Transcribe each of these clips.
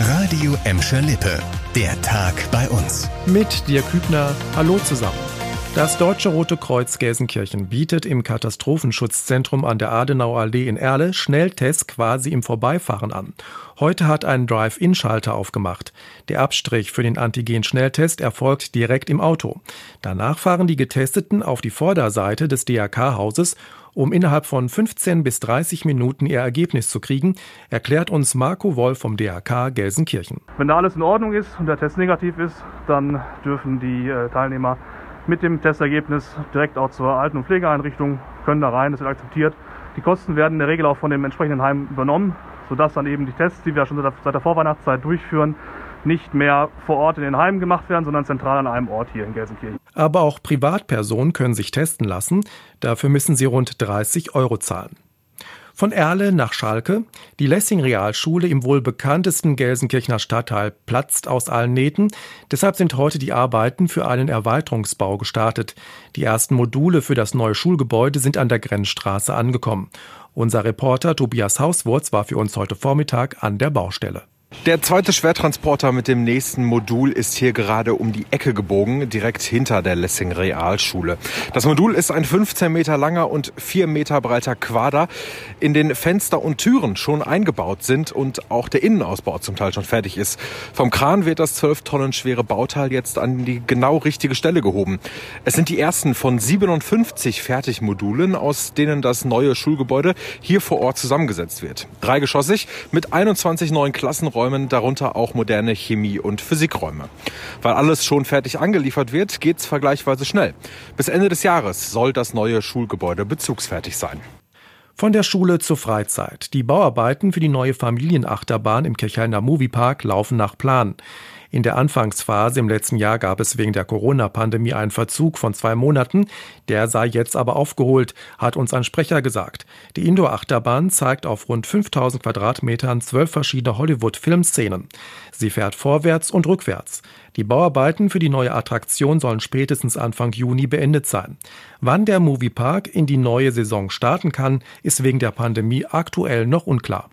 Radio Emscher Lippe. Der Tag bei uns. Mit dir Kübner. Hallo zusammen. Das Deutsche Rote Kreuz Gelsenkirchen bietet im Katastrophenschutzzentrum an der Adenauer Allee in Erle Schnelltests quasi im Vorbeifahren an. Heute hat ein Drive-In-Schalter aufgemacht. Der Abstrich für den Antigen-Schnelltest erfolgt direkt im Auto. Danach fahren die Getesteten auf die Vorderseite des DRK-Hauses um innerhalb von 15 bis 30 Minuten ihr Ergebnis zu kriegen, erklärt uns Marco Wolf vom DHK Gelsenkirchen. Wenn da alles in Ordnung ist und der Test negativ ist, dann dürfen die äh, Teilnehmer mit dem Testergebnis direkt auch zur Alten- und Pflegeeinrichtung, können da rein, das wird akzeptiert. Die Kosten werden in der Regel auch von dem entsprechenden Heim übernommen, sodass dann eben die Tests, die wir schon seit der Vorweihnachtszeit durchführen, nicht mehr vor Ort in den Heimen gemacht werden, sondern zentral an einem Ort hier in Gelsenkirchen. Aber auch Privatpersonen können sich testen lassen. Dafür müssen sie rund 30 Euro zahlen. Von Erle nach Schalke. Die Lessing Realschule im wohl bekanntesten Gelsenkirchener Stadtteil platzt aus allen Nähten. Deshalb sind heute die Arbeiten für einen Erweiterungsbau gestartet. Die ersten Module für das neue Schulgebäude sind an der Grenzstraße angekommen. Unser Reporter Tobias Hauswurz war für uns heute Vormittag an der Baustelle. Der zweite Schwertransporter mit dem nächsten Modul ist hier gerade um die Ecke gebogen, direkt hinter der Lessing Realschule. Das Modul ist ein 15 Meter langer und 4 Meter breiter Quader, in den Fenster und Türen schon eingebaut sind und auch der Innenausbau zum Teil schon fertig ist. Vom Kran wird das 12 Tonnen schwere Bauteil jetzt an die genau richtige Stelle gehoben. Es sind die ersten von 57 Fertigmodulen, aus denen das neue Schulgebäude hier vor Ort zusammengesetzt wird. Dreigeschossig mit 21 neuen Klassenräumen Räumen, darunter auch moderne Chemie- und Physikräume. Weil alles schon fertig angeliefert wird, geht's vergleichsweise schnell. Bis Ende des Jahres soll das neue Schulgebäude bezugsfertig sein. Von der Schule zur Freizeit. Die Bauarbeiten für die neue Familienachterbahn im Kirchhainer Moviepark laufen nach Plan. In der Anfangsphase im letzten Jahr gab es wegen der Corona-Pandemie einen Verzug von zwei Monaten. Der sei jetzt aber aufgeholt, hat uns ein Sprecher gesagt. Die Indoor-Achterbahn zeigt auf rund 5000 Quadratmetern zwölf verschiedene Hollywood-Filmszenen. Sie fährt vorwärts und rückwärts. Die Bauarbeiten für die neue Attraktion sollen spätestens Anfang Juni beendet sein. Wann der Moviepark in die neue Saison starten kann, ist wegen der Pandemie aktuell noch unklar.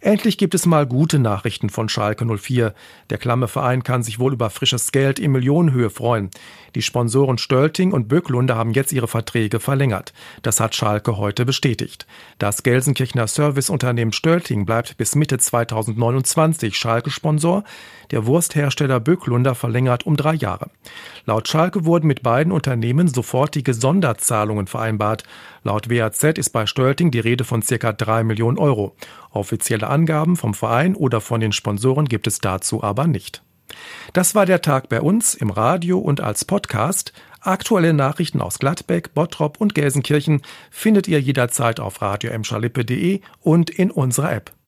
Endlich gibt es mal gute Nachrichten von Schalke 04. Der klamme Verein kann sich wohl über frisches Geld in Millionenhöhe freuen. Die Sponsoren Stölting und Böcklunde haben jetzt ihre Verträge verlängert. Das hat Schalke heute bestätigt. Das Gelsenkirchener Serviceunternehmen Stölting bleibt bis Mitte 2029 Schalke-Sponsor. Der Wursthersteller Böcklunder verlängert um drei Jahre. Laut Schalke wurden mit beiden Unternehmen sofortige Sonderzahlungen vereinbart. Laut WAZ ist bei Stölting die Rede von circa drei Millionen Euro. Offizielle Angaben vom Verein oder von den Sponsoren gibt es dazu aber nicht. Das war der Tag bei uns im Radio und als Podcast. Aktuelle Nachrichten aus Gladbeck, Bottrop und Gelsenkirchen findet ihr jederzeit auf radio und in unserer App.